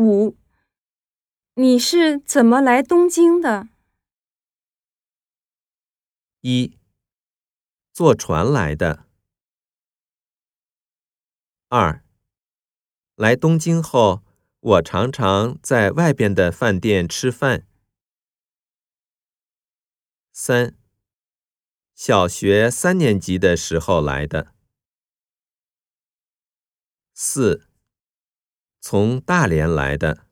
五，你是怎么来东京的？一，坐船来的。二，来东京后，我常常在外边的饭店吃饭。三，小学三年级的时候来的。四，从大连来的。